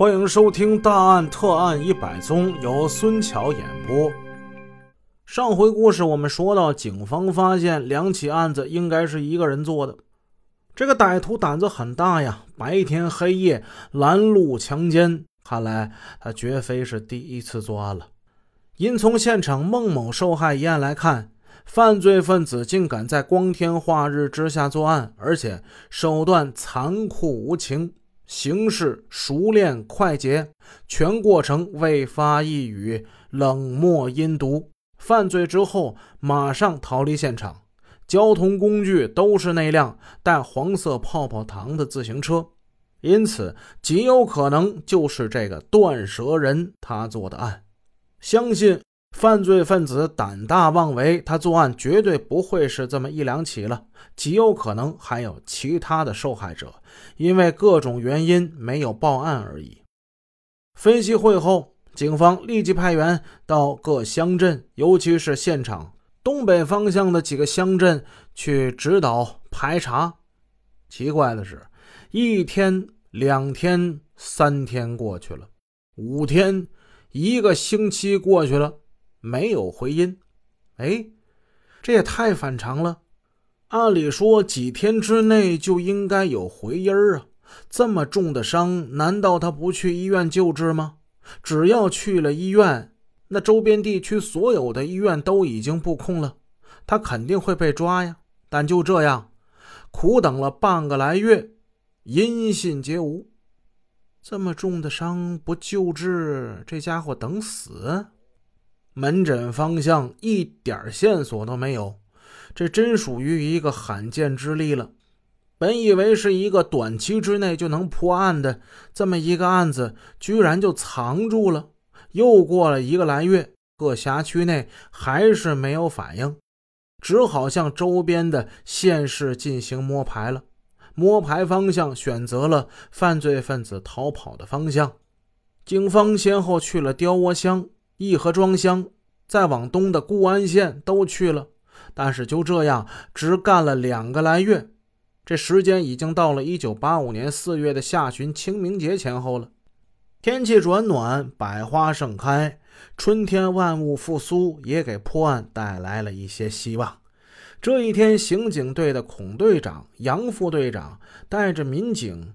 欢迎收听《大案特案一百宗》，由孙桥演播。上回故事我们说到，警方发现两起案子应该是一个人做的。这个歹徒胆子很大呀，白天黑夜拦路强奸，看来他绝非是第一次作案了。因从现场孟某受害一案来看，犯罪分子竟敢在光天化日之下作案，而且手段残酷无情。行事熟练快捷，全过程未发一语，冷漠阴毒。犯罪之后马上逃离现场，交通工具都是那辆带黄色泡泡糖的自行车，因此极有可能就是这个断舌人他做的案。相信。犯罪分子胆大妄为，他作案绝对不会是这么一两起了，极有可能还有其他的受害者，因为各种原因没有报案而已。分析会后，警方立即派员到各乡镇，尤其是现场东北方向的几个乡镇去指导排查。奇怪的是，一天、两天、三天过去了，五天、一个星期过去了。没有回音，哎，这也太反常了。按理说几天之内就应该有回音儿啊！这么重的伤，难道他不去医院救治吗？只要去了医院，那周边地区所有的医院都已经布控了，他肯定会被抓呀。但就这样，苦等了半个来月，音信皆无。这么重的伤不救治，这家伙等死？门诊方向一点线索都没有，这真属于一个罕见之例了。本以为是一个短期之内就能破案的这么一个案子，居然就藏住了。又过了一个来月，各辖区内还是没有反应，只好向周边的县市进行摸排了。摸排方向选择了犯罪分子逃跑的方向。警方先后去了雕窝乡。义和庄乡，再往东的固安县都去了，但是就这样只干了两个来月，这时间已经到了一九八五年四月的下旬，清明节前后了。天气转暖，百花盛开，春天万物复苏，也给破案带来了一些希望。这一天，刑警队的孔队长、杨副队长带着民警，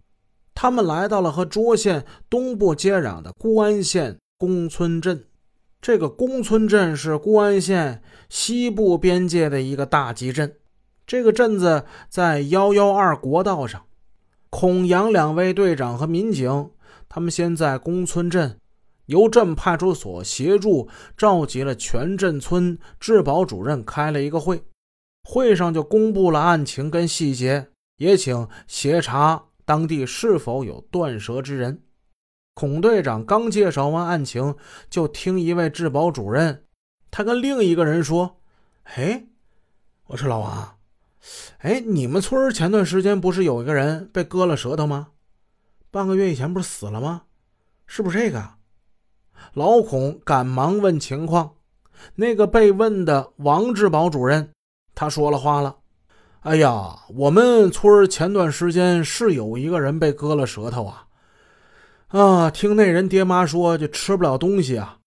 他们来到了和涿县东部接壤的固安县公村镇。这个公村镇是固安县西部边界的一个大集镇，这个镇子在幺幺二国道上。孔杨两位队长和民警，他们先在公村镇由镇派出所协助召集了全镇村治保主任开了一个会，会上就公布了案情跟细节，也请协查当地是否有断舌之人。孔队长刚介绍完案情，就听一位治保主任，他跟另一个人说：“哎，我说老王，哎，你们村前段时间不是有一个人被割了舌头吗？半个月以前不是死了吗？是不是这个？”老孔赶忙问情况。那个被问的王治保主任，他说了话了：“哎呀，我们村前段时间是有一个人被割了舌头啊。”啊！听那人爹妈说，就吃不了东西啊。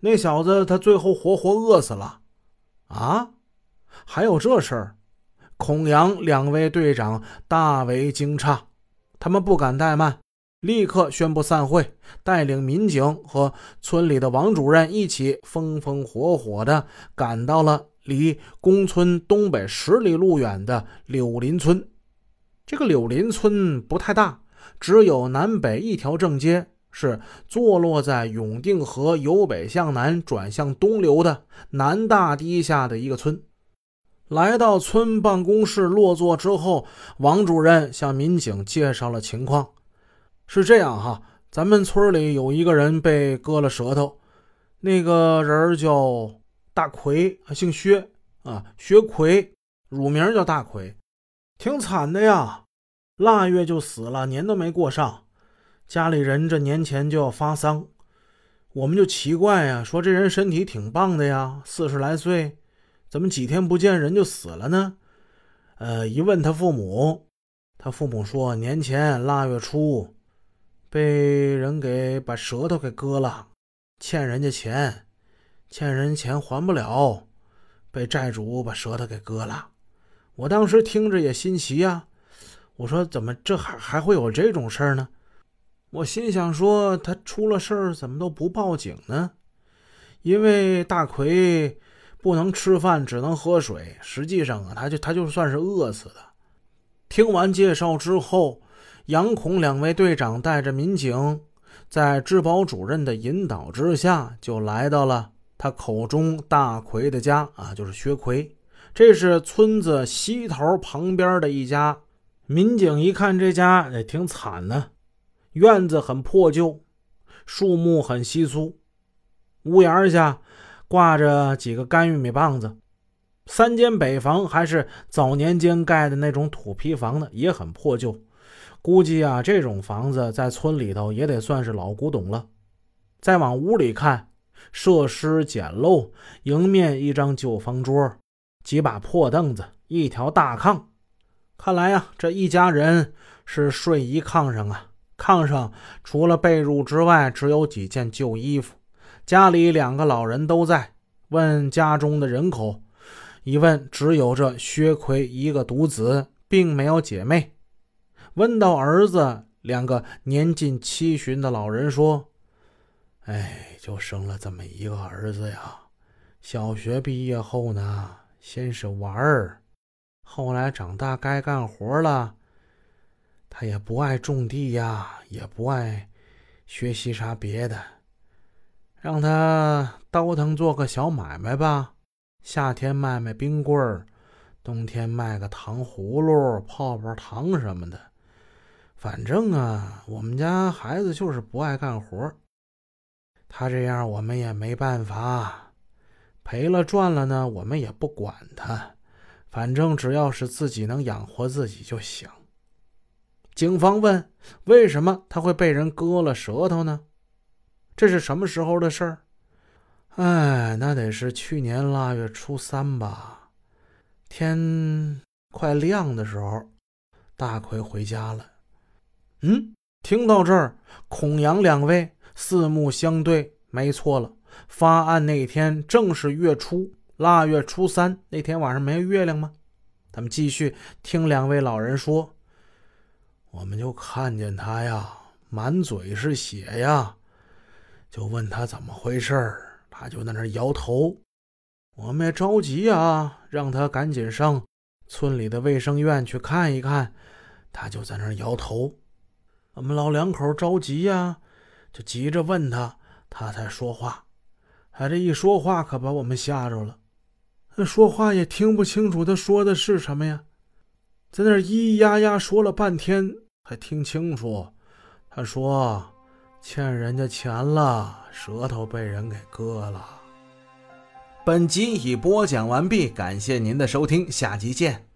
那小子他最后活活饿死了。啊，还有这事儿？孔阳两位队长大为惊诧，他们不敢怠慢，立刻宣布散会，带领民警和村里的王主任一起风风火火的赶到了离公村东北十里路远的柳林村。这个柳林村不太大。只有南北一条正街，是坐落在永定河由北向南转向东流的南大堤下的一个村。来到村办公室落座之后，王主任向民警介绍了情况。是这样哈，咱们村里有一个人被割了舌头，那个人叫大奎，姓薛啊，薛奎，乳名叫大奎，挺惨的呀。腊月就死了，年都没过上，家里人这年前就要发丧，我们就奇怪呀，说这人身体挺棒的呀，四十来岁，怎么几天不见人就死了呢？呃，一问他父母，他父母说年前腊月初被人给把舌头给割了，欠人家钱，欠人钱还不了，被债主把舌头给割了。我当时听着也新奇呀，我说怎么这还还会有这种事儿呢？我心想说他出了事儿怎么都不报警呢？因为大奎不能吃饭，只能喝水。实际上啊，他就他就算是饿死的。听完介绍之后，杨孔两位队长带着民警，在治保主任的引导之下，就来到了他口中大奎的家啊，就是薛奎。这是村子西头旁边的一家。民警一看这家也挺惨的，院子很破旧，树木很稀疏。屋檐下挂着几个干玉米棒子，三间北房还是早年间盖的那种土坯房呢，也很破旧。估计啊，这种房子在村里头也得算是老古董了。再往屋里看，设施简陋，迎面一张旧方桌，几把破凳子，一条大炕。看来呀，这一家人是睡一炕上啊。炕上除了被褥之外，只有几件旧衣服。家里两个老人都在，问家中的人口，一问只有这薛奎一个独子，并没有姐妹。问到儿子，两个年近七旬的老人说：“哎，就生了这么一个儿子呀。小学毕业后呢，先是玩儿，后来长大该干活了，他也不爱种地呀，也不爱学习啥别的。”让他倒腾做个小买卖吧，夏天卖卖冰棍儿，冬天卖个糖葫芦、泡泡糖什么的。反正啊，我们家孩子就是不爱干活他这样我们也没办法，赔了赚了呢，我们也不管他。反正只要是自己能养活自己就行。警方问：为什么他会被人割了舌头呢？这是什么时候的事儿？哎，那得是去年腊月初三吧。天快亮的时候，大奎回家了。嗯，听到这儿，孔阳两位四目相对，没错了。发案那天正是月初，腊月初三那天晚上没有月亮吗？他们继续听两位老人说，我们就看见他呀，满嘴是血呀。就问他怎么回事，他就在那摇头。我们也着急啊，让他赶紧上村里的卫生院去看一看。他就在那摇头。我们老两口着急呀，就急着问他，他才说话。他这一说话，可把我们吓着了。那说话也听不清楚，他说的是什么呀？在那咿咿呀呀说了半天，还听清楚。他说。欠人家钱了，舌头被人给割了。本集已播讲完毕，感谢您的收听，下集见。